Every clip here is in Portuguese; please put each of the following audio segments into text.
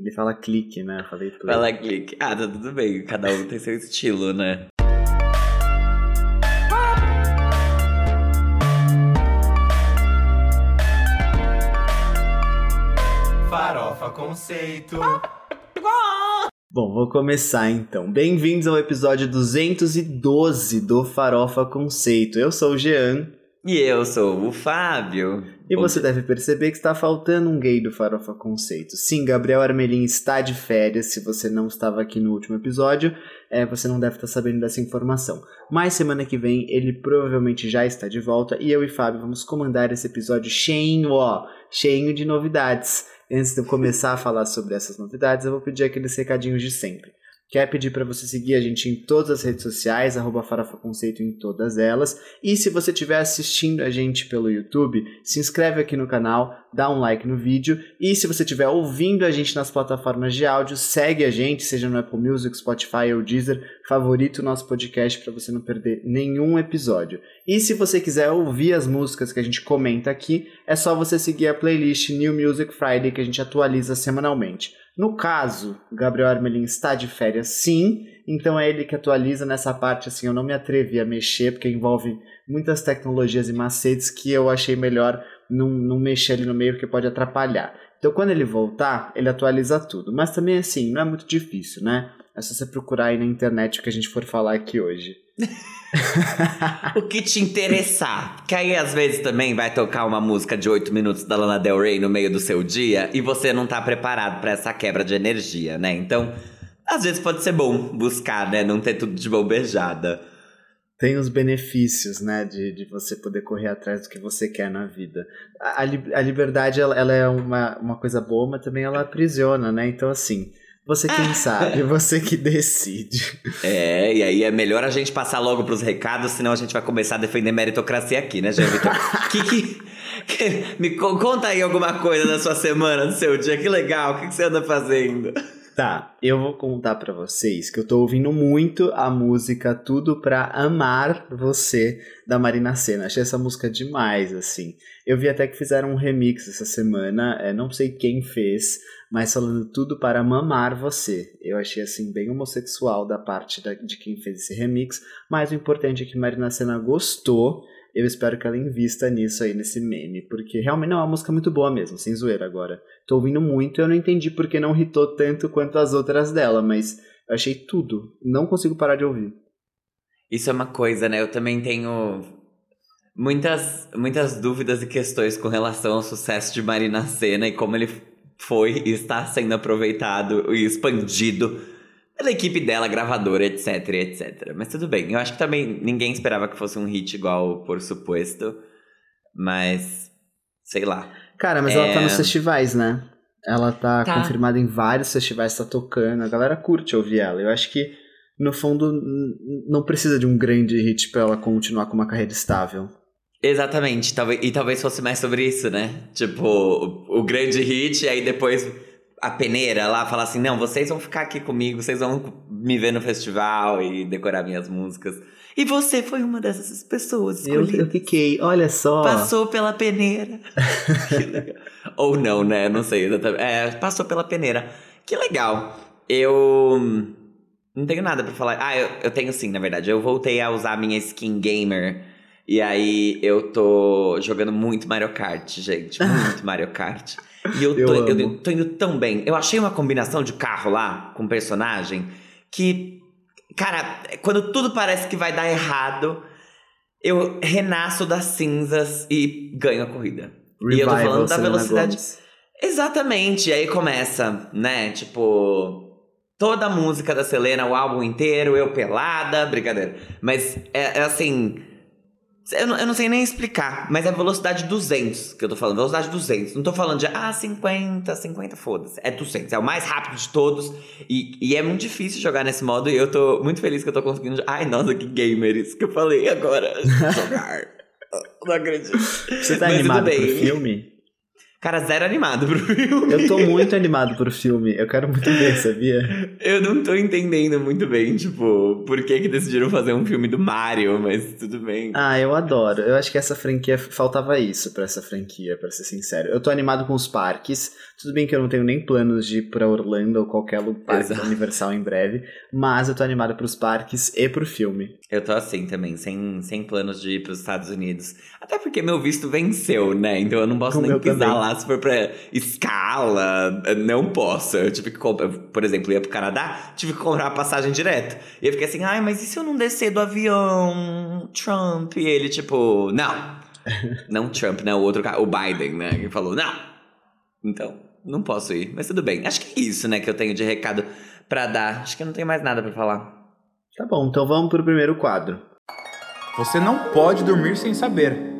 Ele fala clique, né? Eu falei play. Fala clique. Ah, tá tudo bem. Cada um tem seu estilo, né? Farofa Conceito. Bom, vou começar então. Bem-vindos ao episódio 212 do Farofa Conceito. Eu sou o Jean. E eu sou o Fábio. E você deve perceber que está faltando um gay do Farofa Conceito. Sim, Gabriel Armelin está de férias. Se você não estava aqui no último episódio, é, você não deve estar sabendo dessa informação. Mas semana que vem ele provavelmente já está de volta e eu e Fábio vamos comandar esse episódio cheinho, ó, cheinho de novidades. Antes de eu começar a falar sobre essas novidades, eu vou pedir aqueles recadinhos de sempre. Quer pedir para você seguir a gente em todas as redes sociais, arroba Farofa Conceito em todas elas. E se você estiver assistindo a gente pelo YouTube, se inscreve aqui no canal, dá um like no vídeo. E se você estiver ouvindo a gente nas plataformas de áudio, segue a gente, seja no Apple Music, Spotify ou Deezer, favorita o nosso podcast para você não perder nenhum episódio. E se você quiser ouvir as músicas que a gente comenta aqui, é só você seguir a playlist New Music Friday que a gente atualiza semanalmente. No caso, Gabriel Armelin está de férias sim, então é ele que atualiza nessa parte assim, eu não me atrevi a mexer, porque envolve muitas tecnologias e macetes que eu achei melhor não, não mexer ali no meio, porque pode atrapalhar. Então quando ele voltar, ele atualiza tudo. Mas também assim, não é muito difícil, né? É só você procurar aí na internet o que a gente for falar aqui hoje. o que te interessar. Que aí às vezes também vai tocar uma música de 8 minutos da Lana Del Rey no meio do seu dia e você não tá preparado para essa quebra de energia, né? Então, às vezes pode ser bom buscar, né? Não ter tudo de mão beijada. Tem os benefícios, né, de, de você poder correr atrás do que você quer na vida. A, a liberdade, ela, ela é uma, uma coisa boa, mas também ela aprisiona, né? Então, assim, você quem sabe, você que decide. É, e aí é melhor a gente passar logo pros recados, senão a gente vai começar a defender meritocracia aqui, né, Jean Vitor? que, que, que, me conta aí alguma coisa da sua semana, do seu dia, que legal, o que, que você anda fazendo? Tá, eu vou contar para vocês que eu tô ouvindo muito a música Tudo Pra Amar Você, da Marina Senna. Achei essa música demais, assim. Eu vi até que fizeram um remix essa semana, é, não sei quem fez, mas falando tudo para mamar você. Eu achei, assim, bem homossexual da parte da, de quem fez esse remix, mas o importante é que Marina Senna gostou eu espero que ela invista nisso aí, nesse meme, porque realmente não é uma música muito boa mesmo, sem zoeira agora. Tô ouvindo muito eu não entendi porque não hitou tanto quanto as outras dela, mas eu achei tudo. Não consigo parar de ouvir. Isso é uma coisa, né? Eu também tenho muitas, muitas dúvidas e questões com relação ao sucesso de Marina Senna e como ele foi e está sendo aproveitado e expandido pela equipe dela, gravadora, etc, etc. Mas tudo bem. Eu acho que também ninguém esperava que fosse um hit igual Por Suposto. Mas, sei lá. Cara, mas é... ela tá nos festivais, né? Ela tá, tá, confirmada em vários festivais, tá tocando. A galera curte ouvir ela. Eu acho que, no fundo, não precisa de um grande hit pra ela continuar com uma carreira estável. Exatamente. E talvez fosse mais sobre isso, né? Tipo, o, grande hit, aí depois a peneira lá, falar assim: não, vocês vão ficar aqui comigo, vocês vão me ver no festival e decorar minhas músicas. E você foi uma dessas pessoas escolhidas. Eu, eu fiquei, olha só. Passou pela peneira. Ou não, né? Não sei exatamente. É, passou pela peneira. Que legal. Eu não tenho nada para falar. Ah, eu, eu tenho sim, na verdade. Eu voltei a usar a minha skin gamer. E aí eu tô jogando muito Mario Kart, gente. Muito Mario Kart. E eu, tô, eu, eu tô indo tão bem. Eu achei uma combinação de carro lá com personagem que, cara, quando tudo parece que vai dar errado, eu renasço das cinzas e ganho a corrida. Revival, e eu tô falando da velocidade. Exatamente. E aí começa, né? Tipo. Toda a música da Selena, o álbum inteiro, eu pelada, brincadeira. Mas é, é assim eu não, eu não sei nem explicar, mas é velocidade 200 que eu tô falando. Velocidade 200. Não tô falando de, ah, 50, 50, foda-se. É 200. É o mais rápido de todos. E, e é muito difícil jogar nesse modo. E eu tô muito feliz que eu tô conseguindo. Ai, nossa, que gamer isso que eu falei agora. jogar. não acredito. Você tá mas animado pro filme? Cara, zero animado pro filme. Eu tô muito animado pro filme. Eu quero muito ver, sabia? Eu não tô entendendo muito bem, tipo, por que que decidiram fazer um filme do Mario, mas tudo bem. Ah, eu adoro. Eu acho que essa franquia faltava isso pra essa franquia, pra ser sincero. Eu tô animado com os parques. Tudo bem que eu não tenho nem planos de ir pra Orlando ou qualquer parque Exato. Universal em breve, mas eu tô animado pros parques e pro filme. Eu tô assim também, sem, sem planos de ir pros Estados Unidos. Até porque meu visto venceu, né? Então eu não posso nem pisar também. lá se for pra escala. Não posso. Eu tive que comprar, por exemplo, ia pro Canadá, tive que comprar a passagem direto. E eu fiquei assim, ai, mas e se eu não descer do avião, Trump? E ele, tipo, não. não Trump, né? O outro cara, o Biden, né? Que falou, não. Então, não posso ir. Mas tudo bem. Acho que é isso, né, que eu tenho de recado pra dar. Acho que eu não tenho mais nada pra falar. Tá bom, então vamos pro primeiro quadro. Você não pode dormir sem saber.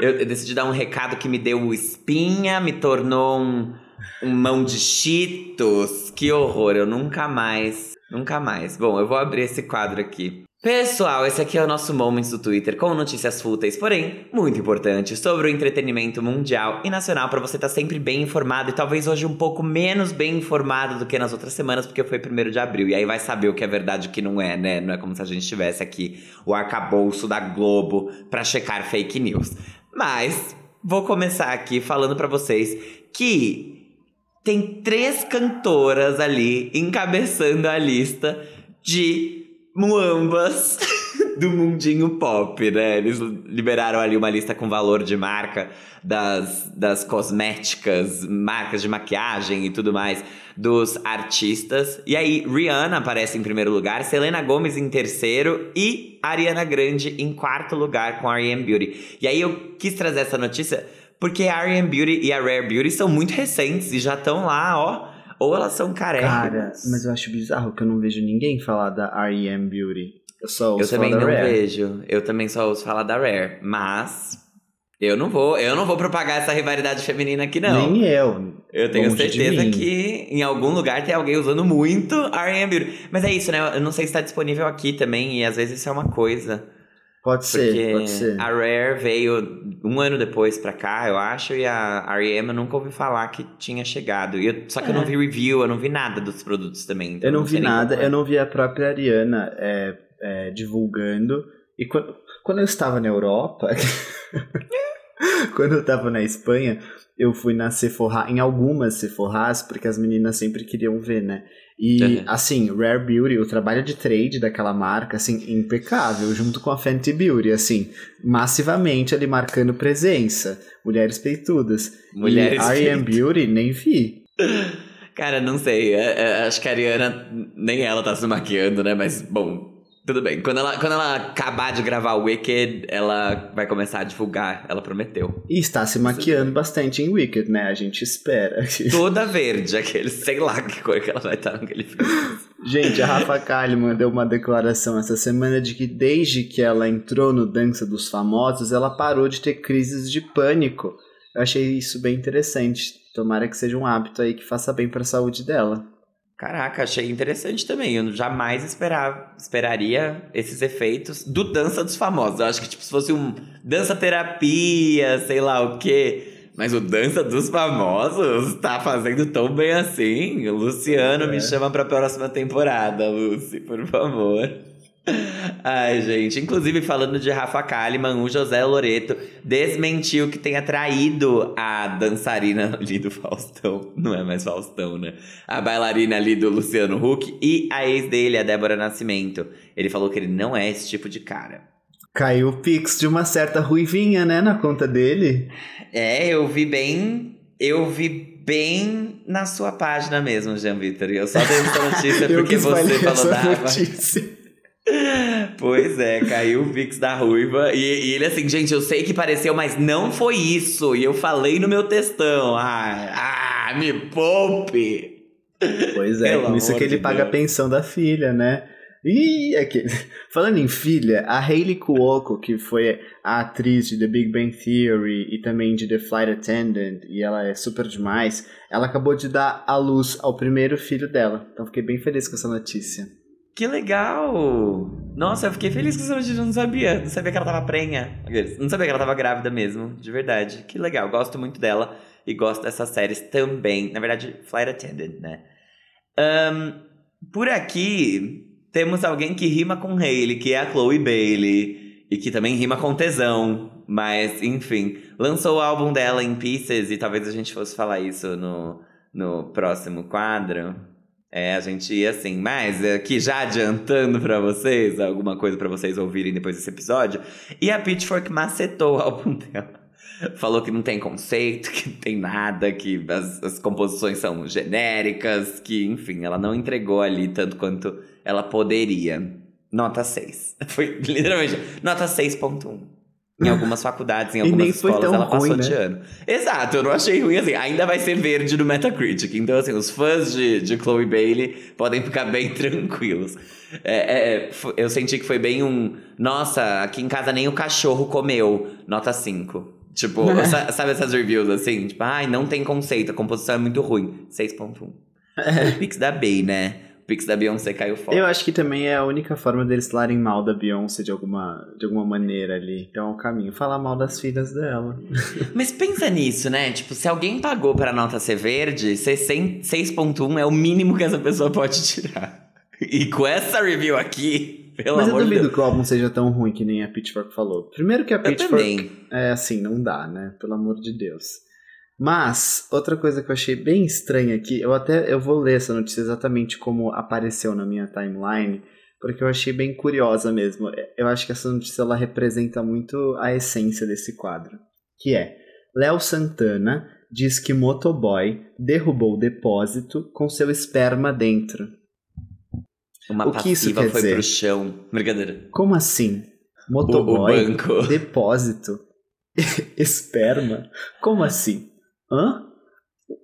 Eu, eu decidi dar um recado que me deu espinha, me tornou um, um mão de cheetos. Que horror, eu nunca mais, nunca mais. Bom, eu vou abrir esse quadro aqui. Pessoal, esse aqui é o nosso Moments do Twitter com notícias fúteis, porém muito importantes sobre o entretenimento mundial e nacional para você estar sempre bem informado e talvez hoje um pouco menos bem informado do que nas outras semanas, porque foi primeiro de abril. E aí vai saber o que é verdade e o que não é, né? Não é como se a gente tivesse aqui o arcabouço da Globo para checar fake news. Mas vou começar aqui falando pra vocês que tem três cantoras ali encabeçando a lista de muambas do mundinho pop, né? Eles liberaram ali uma lista com valor de marca das, das cosméticas, marcas de maquiagem e tudo mais dos artistas. E aí, Rihanna aparece em primeiro lugar, Selena Gomez em terceiro e Ariana Grande em quarto lugar com a R.E.M. Beauty. E aí eu quis trazer essa notícia porque a R.E.M. Beauty e a Rare Beauty são muito recentes e já estão lá, ó. Ou elas são carecas. Cara, mas eu acho bizarro que eu não vejo ninguém falar da R.E.M. Beauty. Eu só ouço Eu também falar não da Rare. vejo. Eu também só ouço falar da Rare. Mas eu não vou, eu não vou propagar essa rivalidade feminina aqui, não. Nem eu. Eu tenho certeza que em algum lugar tem alguém usando muito R.E.M. Beauty. Mas é isso, né? Eu não sei se tá disponível aqui também, e às vezes isso é uma coisa. Pode ser, pode ser. a Rare veio um ano depois pra cá, eu acho, e a R.E.M. eu nunca ouvi falar que tinha chegado. Eu- só que eu não É. vi review, eu não vi nada dos produtos também. então Eu não vi sei nem nada, como é. eu não vi a própria Ariana é, é, divulgando. E quando, quando eu estava na Europa, quando eu estava na Espanha, eu fui na Sephora, em algumas Sephorás, porque as meninas sempre queriam ver, né? E, Uhum. assim, Rare Beauty, o trabalho de trade daquela marca, assim, impecável, junto com a Fenty Beauty, assim, massivamente ali marcando presença. Mulheres peitudas. Mulheres e R.E.M. peitudas. Beauty, nem vi. Cara, não sei. é- é- acho que a Ariana, nem ela tá se maquiando, né? Mas, bom, tudo bem. Quando ela, quando ela acabar de gravar o Wicked, ela vai começar a divulgar. Ela prometeu. E está se maquiando bastante em Wicked, né? A gente espera. Toda verde, aquele, sei lá que cor que ela vai estar naquele filme. Gente, a Rafa Kalimann deu uma declaração essa semana de que desde que ela entrou no Dança dos Famosos, ela parou de ter crises de pânico. Eu achei isso bem interessante. Tomara que seja um hábito aí que faça bem para a saúde dela. Caraca, achei interessante também. Eu jamais esperava, esperaria esses efeitos do Dança dos Famosos. Eu acho que, tipo, se fosse um dança terapia, sei lá o quê. Mas o Dança dos Famosos tá fazendo tão bem assim. O Luciano me É. chama pra próxima temporada, Lucy, por favor. Ai, gente. Inclusive, falando de Rafa Kalimann, o José Loreto desmentiu que tenha traído a dançarina ali do Faustão. Não é mais Faustão, né? A bailarina ali do Luciano Huck e a ex dele, a Débora Nascimento. Ele falou que ele não é esse tipo de cara. Caiu o pix de uma certa ruivinha, né, na conta dele. É, eu vi bem. Eu vi bem na sua página mesmo, Jean Vitor. E eu só dei essa notícia porque que você falou da notícia. Pois é, caiu o Pix da Ruiva. E, e ele assim, gente, eu sei que pareceu, mas não foi isso. E eu falei no meu textão. Ah, ah me poupe! Pois é, Pelo com isso que ele de paga a Deus. pensão da filha, né? Ih, aquele... falando em filha, a Hayley Cuoco, que foi a atriz de The Big Bang Theory e também de The Flight Attendant, e ela é super demais, ela acabou de dar à luz ao primeiro filho dela. Então fiquei bem feliz com essa notícia. Que legal! Nossa, eu fiquei feliz que essa notícia eu não sabia. Não sabia que ela tava prenha. Não sabia que ela tava grávida mesmo, de verdade. Que legal, gosto muito dela e gosto dessas séries também. Na verdade, Flight Attendant, né? Um, por aqui, temos alguém que rima com Hailey, que é a Chloe Bailey. E que também rima com tesão. Mas, enfim, lançou o álbum dela em Pieces e talvez a gente fosse falar isso no, no próximo quadro. É, a gente ia assim, mas aqui já adiantando para vocês, alguma coisa para vocês ouvirem depois desse episódio. E a Pitchfork macetou o álbum dela. Falou que não tem conceito, que não tem nada, que as, as composições são genéricas, que, enfim, ela não entregou ali tanto quanto ela poderia. Nota 6. Foi literalmente nota 6.1. Em algumas faculdades, em algumas escolas, ela passou ruim, de né? ano. Exato, eu não achei ruim assim. Ainda vai ser verde no Metacritic. Então, assim, os fãs de, de Chloe Bailey podem ficar bem tranquilos. É, é, eu senti que foi bem um. Nossa, aqui em casa nem o cachorro comeu. Nota 5. Tipo, sabe essas reviews assim? Tipo, ai, não tem conceito, a composição é muito ruim. 6.1. É. Pix da Bay, né? Pix da Beyoncé caiu fora. Eu acho que também é a única forma deles falarem mal da Beyoncé de alguma, de alguma maneira ali. Então é o caminho. Falar mal das filhas dela. Mas pensa nisso, né? Tipo, se alguém pagou pra nota ser verde, 6.1 é o mínimo que essa pessoa pode tirar. E com essa review aqui, pelo Mas eu duvido Deus. que o álbum seja tão ruim que nem a Pitchfork falou. Primeiro que a Pitchfork é assim, não dá, né? Pelo amor de Deus. Mas, outra coisa que eu achei bem estranha aqui, eu até eu vou ler essa notícia exatamente como apareceu na minha timeline, porque eu achei bem curiosa mesmo. Eu acho que essa notícia ela representa muito a essência desse quadro, que é Léo Santana diz que motoboy derrubou o depósito com seu esperma dentro. Uma o que isso quer foi dizer? pro chão. Brincadeira. Como assim? Motoboy, depósito, esperma. Como assim? Hã?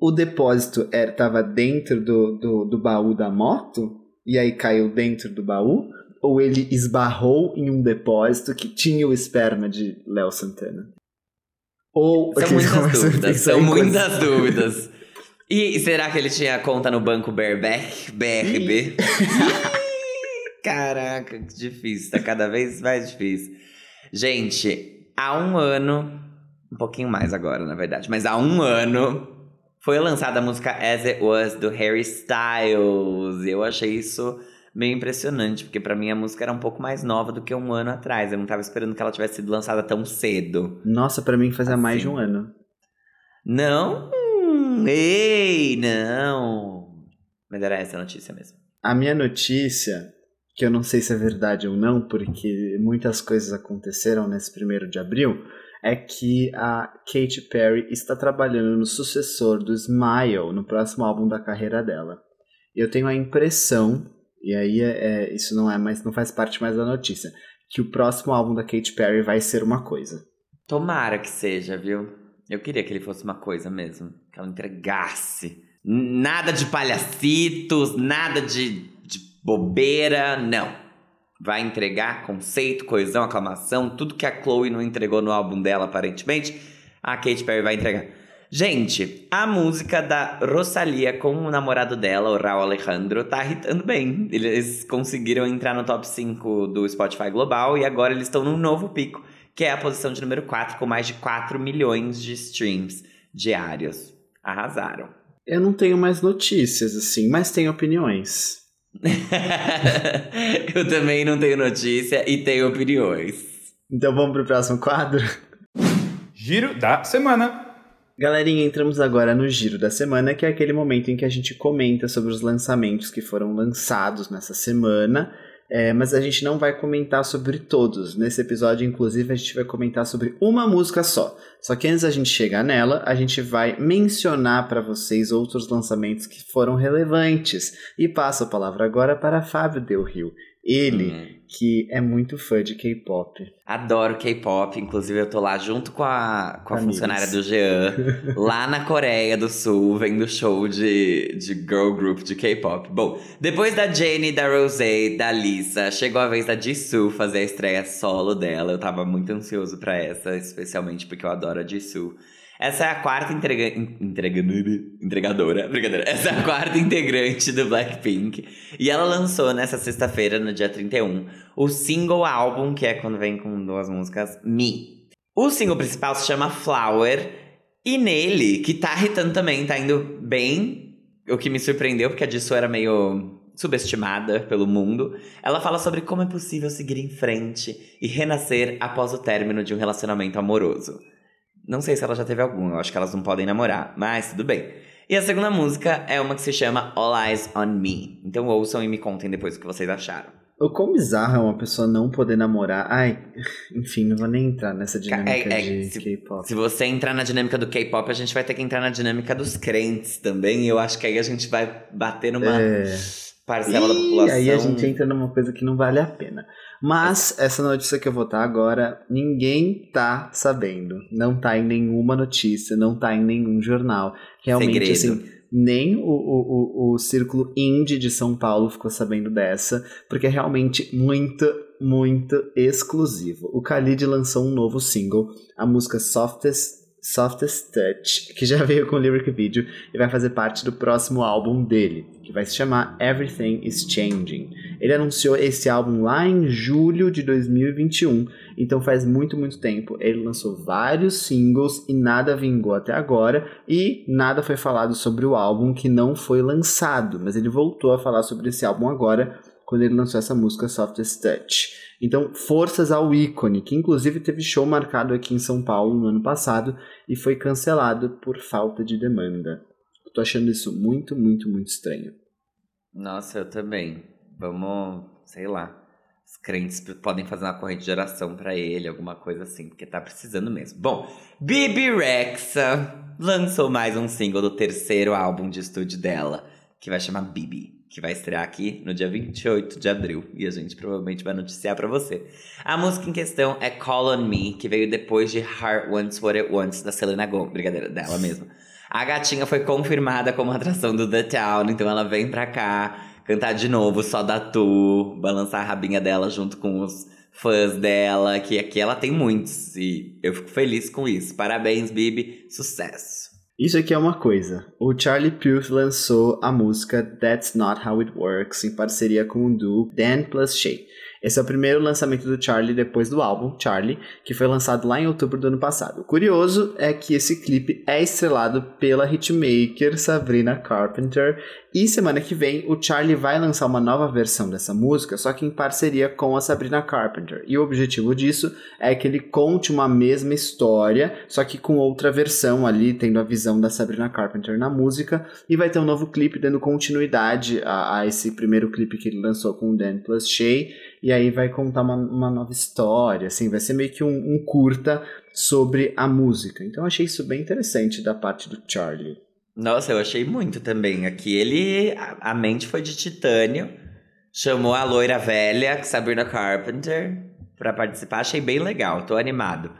O depósito estava dentro do, do, do baú da moto? E aí caiu dentro do baú? Ou ele esbarrou em um depósito que tinha o esperma de Léo Santana? Ou são muitas dúvidas. São muitas dúvidas. E será que ele tinha conta no banco Berbeck? BRB? Caraca, que difícil. Tá cada vez mais difícil. Gente, há um ano, um pouquinho mais agora, na verdade, mas há um ano foi lançada a música As It Was do Harry Styles. E eu achei isso meio impressionante, porque para mim a música era um pouco mais nova do que um ano atrás. Eu não tava esperando que ela tivesse sido lançada tão cedo. Nossa, para mim fazia assim. mais de um ano. Não? Ei, não. Mas era essa a notícia mesmo. A minha notícia que eu não sei se é verdade ou não, porque muitas coisas aconteceram nesse primeiro de abril, é que a Katy Perry está trabalhando no sucessor do Smile, no próximo álbum da carreira dela. Eu tenho a impressão, e aí é, é, isso não é mais, não faz parte mais da notícia, que o próximo álbum da Katy Perry vai ser uma coisa. Tomara que seja, viu? Eu queria que ele fosse uma coisa mesmo, que ela entregasse. Nada de palhacitos, nada de bobeira, não. Vai entregar conceito, coesão, aclamação, tudo que a Chloe não entregou no álbum dela, aparentemente, a Katy Perry vai entregar. Gente, a música da Rosalia com o namorado dela, o Raul Alejandro, tá irritando bem. Eles conseguiram entrar no top 5 do Spotify Global e agora eles estão num novo pico, que é a posição de número 4, com mais de 4 milhões de streams diários. Arrasaram. Eu não tenho mais notícias, assim, mas tenho opiniões. eu também não tenho notícia e tenho opiniões. Então vamos pro próximo quadro? Giro da semana. Galerinha, entramos agora no Giro da Semana, que é aquele momento em que a gente comenta sobre os lançamentos que foram lançados nessa semana é, mas a gente não vai comentar sobre todos. Nesse episódio, inclusive, a gente vai comentar sobre uma música só. Só que antes da gente chegar nela, a gente vai mencionar para vocês outros lançamentos que foram relevantes. E passo a palavra agora para Fábio Del Rio. Ele, uhum. Que é muito fã de K-pop. Adoro K-pop, inclusive eu tô lá junto com a, com a funcionária do Jean, lá na Coreia do Sul, vendo show de, de girl group de K-pop. Bom, depois da Jennie, da Rosé, da Lisa, chegou a vez da Jisoo fazer a estreia solo dela. Eu tava muito ansioso para essa, especialmente porque eu adoro a Jisoo. Essa é a quarta entrega, entrega, entregadora, brincadeira. Essa é a quarta integrante do Blackpink. E ela lançou nessa sexta-feira, no dia 31, o single álbum, que é quando vem com duas músicas, Me. O single principal se chama Flower. E nele, que tá irritando também, tá indo bem. O que me surpreendeu, porque a disso era meio subestimada pelo mundo. Ela fala sobre como é possível seguir em frente e renascer após o término de um relacionamento amoroso. Não sei se ela já teve algum, eu acho que elas não podem namorar, mas tudo bem. E a segunda música é uma que se chama All Eyes on Me. Então ouçam e me contem depois o que vocês acharam. O quão bizarro é uma pessoa não poder namorar. Ai, enfim, não vou nem entrar nessa dinâmica É- é- de K-pop. Se você entrar na dinâmica do K-pop, a gente vai ter que entrar na dinâmica dos crentes também. E eu acho que aí a gente vai bater numa É. parcela da E população. aí a gente entra numa coisa que não vale a pena. Mas essa notícia que eu vou estar agora, ninguém tá sabendo. Não tá em nenhuma notícia, não tá em nenhum jornal. Realmente, Segredo. assim, nem o, o, o, o círculo indie de São Paulo ficou sabendo dessa, porque é realmente muito, muito exclusivo. O Khalid lançou um novo single, a música Softest, Softest Touch, que já veio com lyric video e vai fazer parte do próximo álbum dele, que vai se chamar Everything is Changing. Ele anunciou esse álbum lá em julho de 2021, então faz muito, muito tempo. Ele lançou vários singles e nada vingou até agora, e nada foi falado sobre o álbum que não foi lançado, mas ele voltou a falar sobre esse álbum agora, quando ele lançou essa música Softest Touch. Então, forças ao ícone, que inclusive teve show marcado aqui em São Paulo no ano passado e foi cancelado por falta de demanda. Tô achando isso muito, muito, muito estranho. Nossa, eu também. Vamos, sei lá. Os crentes podem fazer uma corrente de oração pra ele, alguma coisa assim, porque tá precisando mesmo. Bom, Bibi Rexa lançou mais um single do terceiro álbum de estúdio dela, que vai chamar Bibi, que vai estrear aqui no dia 28 de abril, e a gente provavelmente vai noticiar pra você. A música em questão é Call on Me, que veio depois de Heart Wants What It Wants, da Selena Gomez, brincadeira, dela mesma. A gatinha foi confirmada como atração do The Town, então ela vem pra cá cantar de novo só da Tu, balançar a rabinha dela junto com os fãs dela, que aqui ela tem muitos, e eu fico feliz com isso. Parabéns, Bibi, sucesso. Isso aqui é uma coisa. O Charlie Puth lançou a música That's Not How It Works em parceria com o duo Dan plus Shay. Esse é o primeiro lançamento do Charlie depois do álbum Charlie, que foi lançado lá em outubro do ano passado. O curioso é que esse clipe é estrelado pela hitmaker Sabrina Carpenter e semana que vem o Charlie vai lançar uma nova versão dessa música, só que em parceria com a Sabrina Carpenter. E o objetivo disso é que ele conte uma mesma história, só que com outra versão ali, tendo a visão da Sabrina Carpenter na música, e vai ter um novo clipe dando continuidade a, a esse primeiro clipe que ele lançou com o Dan plus Shay, e aí vai contar uma, uma nova história, assim, vai ser meio que um, um curta sobre a música. Então eu achei isso bem interessante da parte do Charlie. Nossa, eu achei muito também. Aqui ele. A, a mente foi de titânio. Chamou a loira velha, Sabrina Carpenter, pra participar. Achei bem legal, tô animado.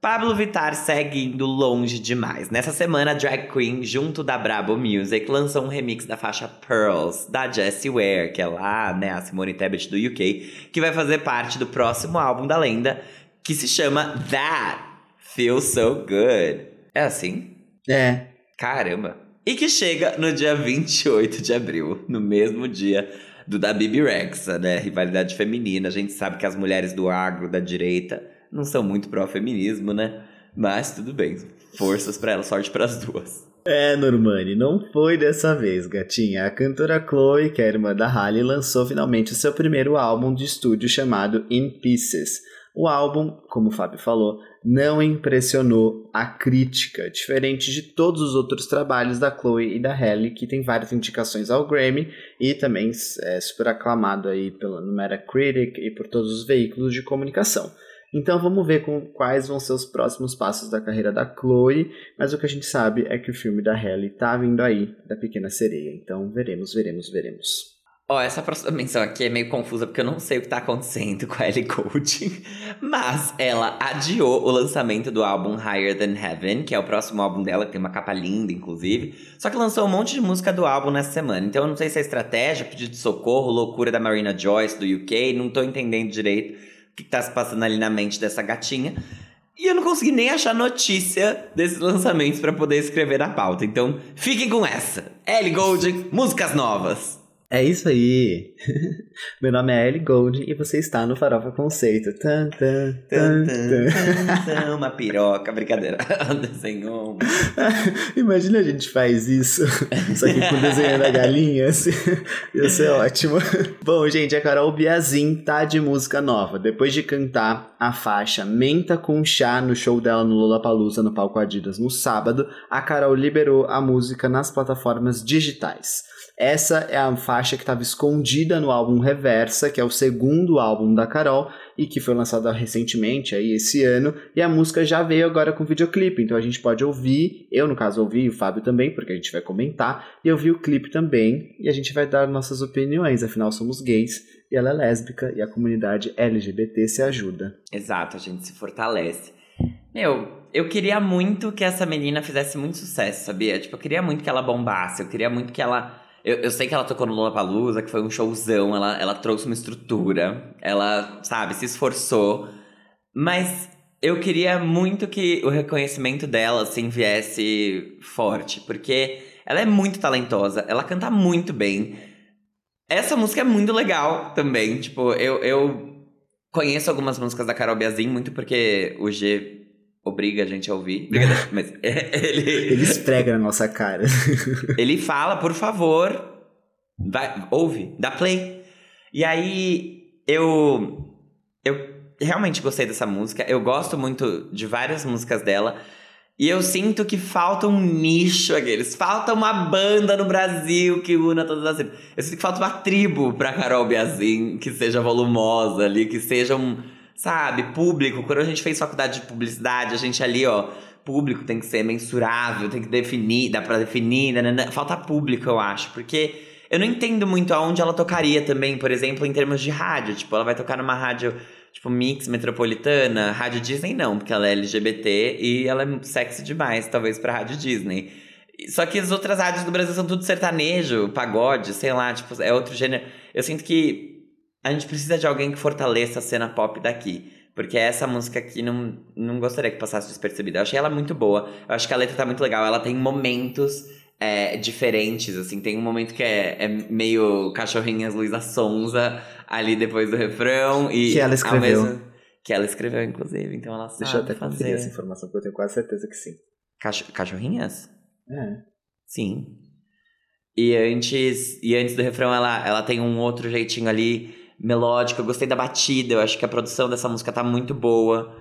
Pablo Vittar segue indo longe demais. Nessa semana, a Drag Queen, junto da Brabo Music, lançou um remix da faixa Pearls, da Jessie Ware, que é lá, né, a Simone Tebet do UK, que vai fazer parte do próximo álbum da lenda, que se chama That Feels So Good. É assim? É, Caramba! E que chega no dia 28 de abril, no mesmo dia do da Bibi Rexa, né? Rivalidade feminina. A gente sabe que as mulheres do agro, da direita, não são muito pró-feminismo, né? Mas tudo bem. Forças pra elas, sorte pras duas. É, Normani, não foi dessa vez, gatinha. A cantora Chloe, que é irmã da Halle, lançou finalmente o seu primeiro álbum de estúdio chamado In Pieces. O álbum, como o Fábio falou, não impressionou a crítica, diferente de todos os outros trabalhos da Chloe e da Halle, que tem várias indicações ao Grammy e também é super aclamado aí pela, no Metacritic e por todos os veículos de comunicação. Então vamos ver com quais vão ser os próximos passos da carreira da Chloe, mas o que a gente sabe é que o filme da Halle tá vindo aí, da Pequena Sereia. Então veremos, veremos, veremos. Ó, essa próxima menção aqui é meio confusa porque eu não sei o que tá acontecendo com a Ellie Goulding. Mas ela adiou o lançamento do álbum Higher Than Heaven, que é o próximo álbum dela, que tem uma capa linda, inclusive. Só que lançou um monte de música do álbum nessa semana. Então eu não sei se é estratégia, pedido de socorro, loucura da Marina Joyce, do UK. Não tô entendendo direito que tá se passando ali na mente dessa gatinha. E eu não consegui nem achar notícia desses lançamentos para poder escrever na pauta. Então, fiquem com essa. Ellie Goulding, músicas novas. É isso aí. Meu nome é Ellie Gold e você está no Farofa Conceito. Tan, tan, tan, tan. Uma piroca, brincadeira. Desenhou. Imagina a gente faz isso, só que com desenho da galinha, assim, ia ser ótimo. Bom, gente, a Carol Biazin tá de música nova. Depois de cantar a faixa Menta com Chá no show dela no Lollapalooza no palco Adidas no sábado, a Carol liberou a música nas plataformas digitais. Essa é a faixa que estava escondida no álbum Reversa, que é o segundo álbum da Carol e que foi lançado recentemente, aí esse ano, e a música já veio agora com videoclipe, então a gente pode ouvir, eu no caso ouvi, o Fábio também, porque a gente vai comentar, e eu vi o clipe também, e a gente vai dar nossas opiniões, afinal somos gays, e ela é lésbica, e a comunidade LGBT se ajuda. Exato, a gente se fortalece. Meu, eu queria muito que essa menina fizesse muito sucesso, sabia? Tipo, eu queria muito que ela bombasse, eu queria muito que ela eu, eu sei que ela tocou no Lollapalooza, que foi um showzão, ela, ela trouxe uma estrutura, ela, sabe, se esforçou. Mas eu queria muito que o reconhecimento dela, assim, viesse forte, porque ela é muito talentosa, ela canta muito bem. Essa música é muito legal também, tipo, eu, eu conheço algumas músicas da Carol Biazin, muito porque o G obriga a gente a ouvir. Mas ele. Ele esfrega na nossa cara. ele fala, por favor, vai, ouve, dá play. E aí eu. Eu realmente gostei dessa música. Eu gosto muito de várias músicas dela. E eu sinto que falta um nicho aqueles. Falta uma banda no Brasil que una todas as tribos. Eu sinto que falta uma tribo pra Carol Biazin que seja volumosa ali, que seja um sabe, público. Quando a gente fez faculdade de publicidade, a gente ali, ó, público tem que ser mensurável, tem que definir, dá pra definir, nanana. falta público, eu acho, porque eu não entendo muito aonde ela tocaria também, por exemplo, em termos de rádio. Tipo, ela vai tocar numa rádio, tipo, mix metropolitana, rádio Disney não, porque ela é LGBT e ela é sexy demais, talvez, pra rádio Disney. Só que as outras rádios do Brasil são tudo sertanejo, pagode, sei lá, tipo, é outro gênero. Eu sinto que a gente precisa de alguém que fortaleça a cena pop daqui. Porque essa música aqui não, não gostaria que passasse despercebida. Eu achei ela muito boa. Eu acho que a letra tá muito legal. Ela tem momentos é, diferentes, assim. Tem um momento que é, é meio cachorrinhas Luísa Sonza ali depois do refrão. E que ela escreveu. Mesmo, que ela escreveu, inclusive. Então ela sabe Deixa eu até fazer. conferir essa informação, porque eu tenho quase certeza que sim. Cacho cachorrinhas? É. Sim. E antes, e antes do refrão, ela, ela tem um outro jeitinho ali melódica, eu gostei da batida, eu acho que a produção dessa música tá muito boa.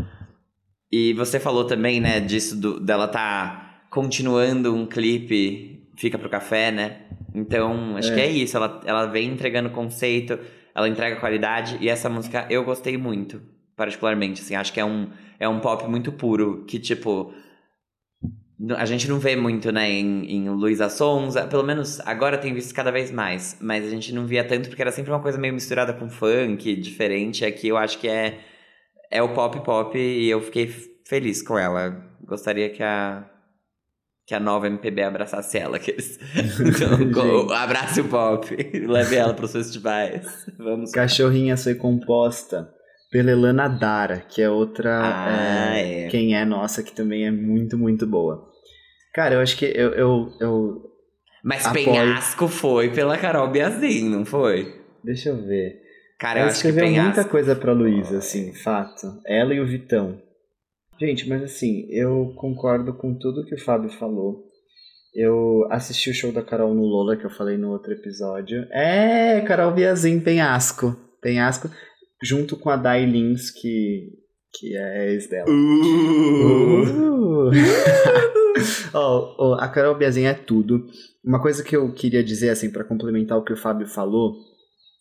E você falou também, né, disso do, dela tá continuando um clipe Fica pro Café, né? Então, acho é. que é isso, ela, ela vem entregando conceito, ela entrega qualidade, e essa música eu gostei muito, particularmente, assim, acho que é um, é um pop muito puro, que, tipo, a gente não vê muito, né, em, em Luísa Sonza. Pelo menos agora tem visto cada vez mais. Mas a gente não via tanto porque era sempre uma coisa meio misturada com funk, diferente. Aqui eu acho que é, é o pop pop e eu fiquei feliz com ela. Gostaria que a, que a nova MPB abraçasse ela. Aqueles... Então, abrace o pop. Leve ela para os festivais. Vamos. Cachorrinha foi composta pela Elana Dara, que é outra ah, é, é. quem é nossa, que também é muito, muito boa. Cara, eu acho que eu. eu, eu Mas apoio... Penhasco foi pela Carol Biazin, não foi? Deixa eu ver. Cara, eu Ela acho que Penhasco... muita coisa pra Luísa, assim, fato. Ela e o Vitão. Gente, mas assim, eu concordo com tudo que o Fábio falou. Eu assisti o show da Carol no Lola, que eu falei no outro episódio. É, Carol Biazin, Penhasco. Penhasco junto com a Dai Lins, que, que é ex dela. Uh. Uh. oh, oh, a Carol Biazin é tudo. Uma coisa que eu queria dizer, assim, para complementar o que o Fábio falou,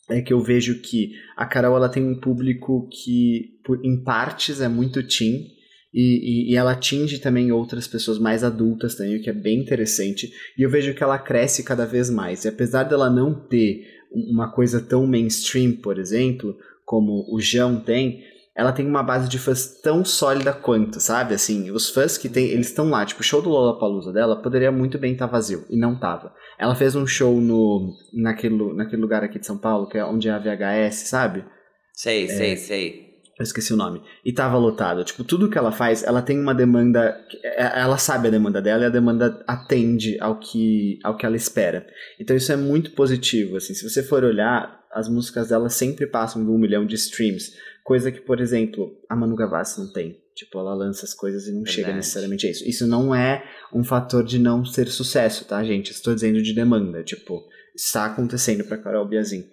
é que eu vejo que a Carol ela tem um público que, por, em partes, é muito teen. E, e, e, ela atinge também outras pessoas mais adultas também, o que é bem interessante. E eu vejo que ela cresce cada vez mais. E apesar dela não ter uma coisa tão mainstream, por exemplo, como o João tem, ela tem uma base de fãs tão sólida quanto, sabe? Assim, os fãs que tem, eles estão lá. Tipo, o show do Lollapalooza dela poderia muito bem estar tá vazio, e não tava. Ela fez um show no naquele, naquele lugar aqui de São Paulo, que é onde é a VHS, sabe? Sei, é, sei, sei. Eu esqueci o nome. E tava lotado. Tipo, tudo que ela faz, ela tem uma demanda. é- Ela sabe a demanda dela e a demanda atende ao que, ao que ela espera. Então isso é muito positivo. Assim, se você for olhar, as músicas dela sempre passam de um milhão de streams. Coisa que, por exemplo, a Manu Gavassi não tem. Tipo, ela lança as coisas e não chega Verdade. necessariamente a isso. Isso não é um fator de não ser sucesso, tá, gente? Estou dizendo de demanda. Tipo, está acontecendo pra Carol Biazin.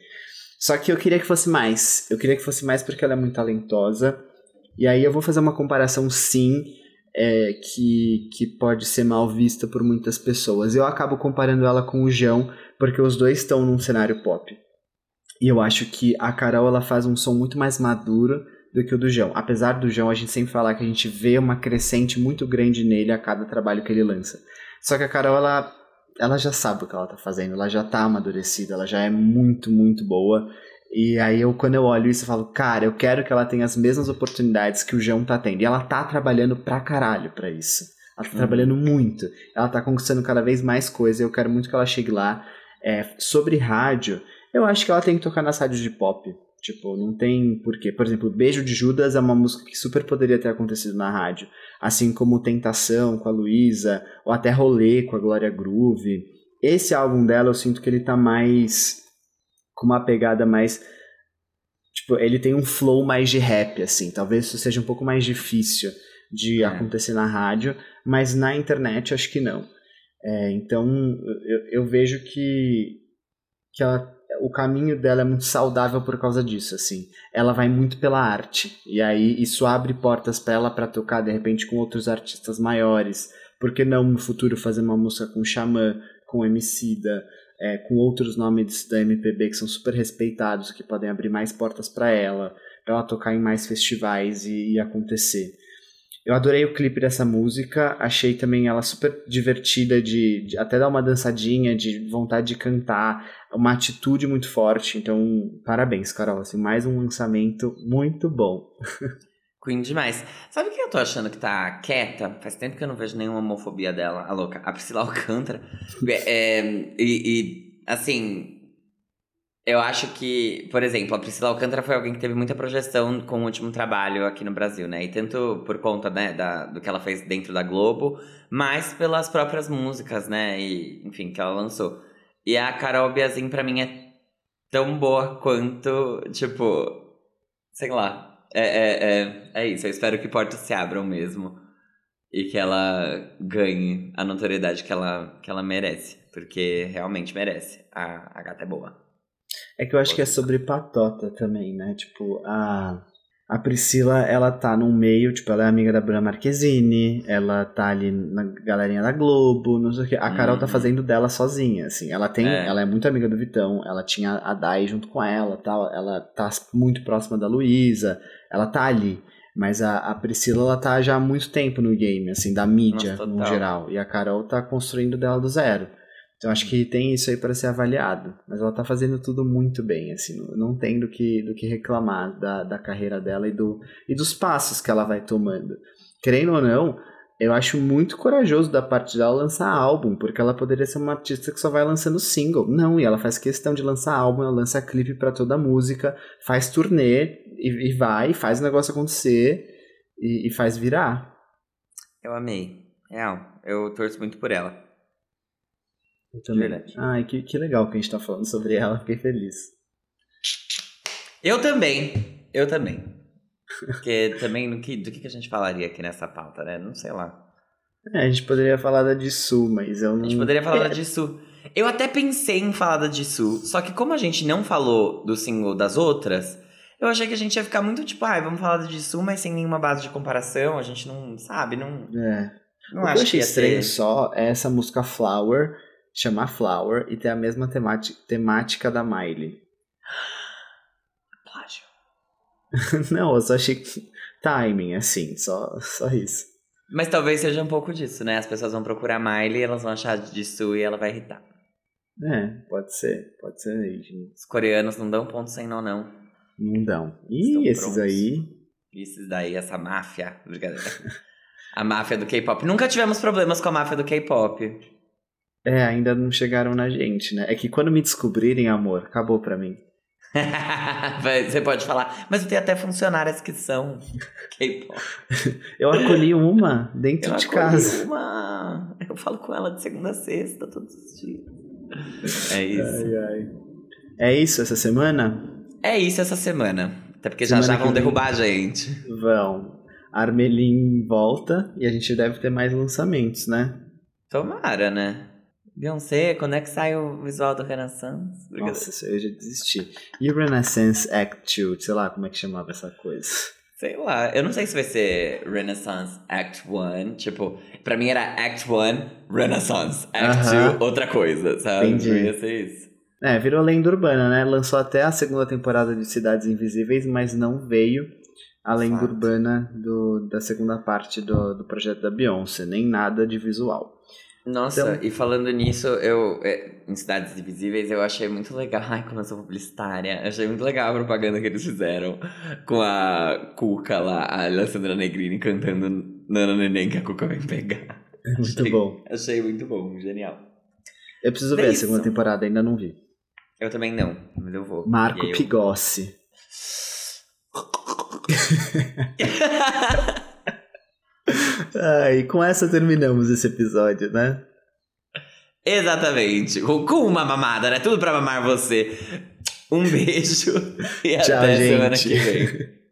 Só que eu queria que fosse mais. Eu queria que fosse mais porque ela é muito talentosa. E aí eu vou fazer uma comparação, sim, é, que, que pode ser mal vista por muitas pessoas. Eu acabo comparando ela com o João, porque os dois estão num cenário pop. E eu acho que a Carol ela faz um som muito mais maduro do que o do João. Apesar do João, a gente sempre falar que a gente vê uma crescente muito grande nele a cada trabalho que ele lança. Só que a Carol, ela, ela já sabe o que ela tá fazendo, ela já tá amadurecida, ela já é muito, muito boa. E aí eu, quando eu olho isso, eu falo, cara, eu quero que ela tenha as mesmas oportunidades que o João tá tendo. E ela tá trabalhando pra caralho pra isso. Ela tá Uhum. trabalhando muito. Ela tá conquistando cada vez mais coisa. Eu quero muito que ela chegue lá. É, sobre rádio, eu acho que ela tem que tocar nas rádios de pop. Tipo, não tem porquê. Por exemplo, Beijo de Judas é uma música que super poderia ter acontecido na rádio. Assim como Tentação com a Luísa, ou até Rolê com a Glória Groove. Esse álbum dela eu sinto que ele tá mais. com uma pegada mais. Tipo, ele tem um flow mais de rap, assim. Talvez isso seja um pouco mais difícil de É. acontecer na rádio, mas na internet acho que não. É, então eu, eu vejo que, que ela, o caminho dela é muito saudável por causa disso, assim. Ela vai muito pela arte e aí isso abre portas para ela para tocar de repente com outros artistas maiores. Por que não no futuro fazer uma música com Xamã, com Emicida, é, com outros nomes da MPB que são super respeitados, que podem abrir mais portas para ela, para ela tocar em mais festivais e, e acontecer. Eu adorei o clipe dessa música, achei também ela super divertida, de, de até dar uma dançadinha, de vontade de cantar, uma atitude muito forte. Então, parabéns, Carol. Assim, mais um lançamento muito bom. Queen demais. Sabe quem eu tô achando que tá quieta? Faz tempo que eu não vejo nenhuma homofobia dela. A louca. A Priscila Alcântara. É, é, e, e, assim... Eu acho que, por exemplo, a Priscila Alcântara foi alguém que teve muita projeção com o último trabalho aqui no Brasil, né? E tanto por conta, né, da, do que ela fez dentro da Globo, mas pelas próprias músicas, né? E, enfim, que ela lançou. E a Carol Biazin, pra mim, é tão boa quanto, tipo... Sei lá. É, é, é, é isso. Eu espero que portas se abram mesmo. E que ela ganhe a notoriedade que ela, que ela merece. Porque realmente merece. A, a gata é boa. É que eu acho que é sobre patota também, né? Tipo, a, a Priscila, ela tá num meio, tipo, ela é amiga da Bruna Marquezine, ela tá ali na galerinha da Globo, não sei o quê. A Carol tá Uhum. fazendo dela sozinha, assim. Ela tem, É. ela é muito amiga do Vitão, ela tinha a Dai junto com ela, tal. Ela tá muito próxima da Luísa, ela tá ali. Mas a, a Priscila, ela tá já há muito tempo no game, assim, da mídia, Nossa, no geral. E a Carol tá construindo dela do zero. Então acho que tem isso aí para ser avaliado. Mas ela tá fazendo tudo muito bem, assim, não, não tem do que, do que reclamar da, da carreira dela e, do, e dos passos que ela vai tomando. Querendo ou não, eu acho muito corajoso da parte dela lançar álbum, porque ela poderia ser uma artista que só vai lançando single. Não, e ela faz questão de lançar álbum, ela lança clipe para toda a música, faz turnê e, e vai, faz o negócio acontecer e, e faz virar. Eu amei. Real. Eu torço muito por ela. Eu também. Verdade. Ai, que, que legal que a gente tá falando sobre ela, fiquei feliz. Eu também. Eu também. Porque também do que, do que a gente falaria aqui nessa pauta, né? Não sei lá. É, a gente poderia falar da Dissu, mas eu A não. gente poderia falar da Jisoo. Eu até pensei em falar da Jisoo, só que como a gente não falou do single das outras, eu achei que a gente ia ficar muito tipo, ai, vamos falar da Jisoo, mas sem nenhuma base de comparação, a gente não, sabe, não, É. não o que eu acho que achei ia estranho ter... só é essa música Flower, chamar Flower e ter a mesma temática, temática da Miley. Plágio. não, eu só achei que- timing, assim, só, só isso. Mas talvez seja um pouco disso, né? As pessoas vão procurar Miley, elas vão achar de Jisoo e ela vai irritar. É, pode ser, pode ser aí, gente. Os coreanos não dão ponto sem nó, não. Não dão. Ih, esses prontos. aí. Esses daí, essa máfia. A máfia do K-pop. Nunca tivemos problemas com a máfia do K-pop. É, ainda não chegaram na gente, né? É que quando me descobrirem, amor, acabou pra mim. Você pode falar, mas eu tenho até funcionárias que são K-pop. Eu acolhi uma dentro Eu de acolhi casa. Uma... Eu falo com ela de segunda a sexta, todos os dias. É isso. Ai, ai. É isso essa semana? É isso essa semana. Até porque já Semana já que vão vem. derrubar a gente. Vão. Armelin volta e a gente deve ter mais lançamentos, né? Tomara, né? Beyoncé, quando é que sai o visual do Renaissance? Nossa, isso eu já desisti. E o Renaissance Act 2, sei lá como é que chamava essa coisa. Sei lá, eu não sei se vai ser Renaissance Act 1. Tipo, pra mim era Act 1, Renaissance. Act Aham. 2, outra coisa, sabe? Entendi. Ia ser isso. É, virou lenda urbana, né? Lançou até a segunda temporada de Cidades Invisíveis, mas não veio a lenda Fato. urbana do, da segunda parte do, do projeto da Beyoncé, nem nada de visual. Nossa, Então- e falando nisso, eu. é, em Cidades Invisíveis, eu achei muito legal. Ai, como eu sou publicitária. Achei muito legal a propaganda que eles fizeram com a Cuca lá, a Alessandra Negrini cantando Nana Neném que a Cuca vem pegar. É muito Achei- bom. Achei muito bom, genial. Eu preciso É ver a isso. segunda temporada, ainda não vi. Eu também não, mas eu vou. Marco eu- Pigossi. Ah, e com essa terminamos esse episódio, né? Exatamente. Com uma mamada, né? Tudo pra mamar você. Um beijo e Tchau, até semana gente. que vem.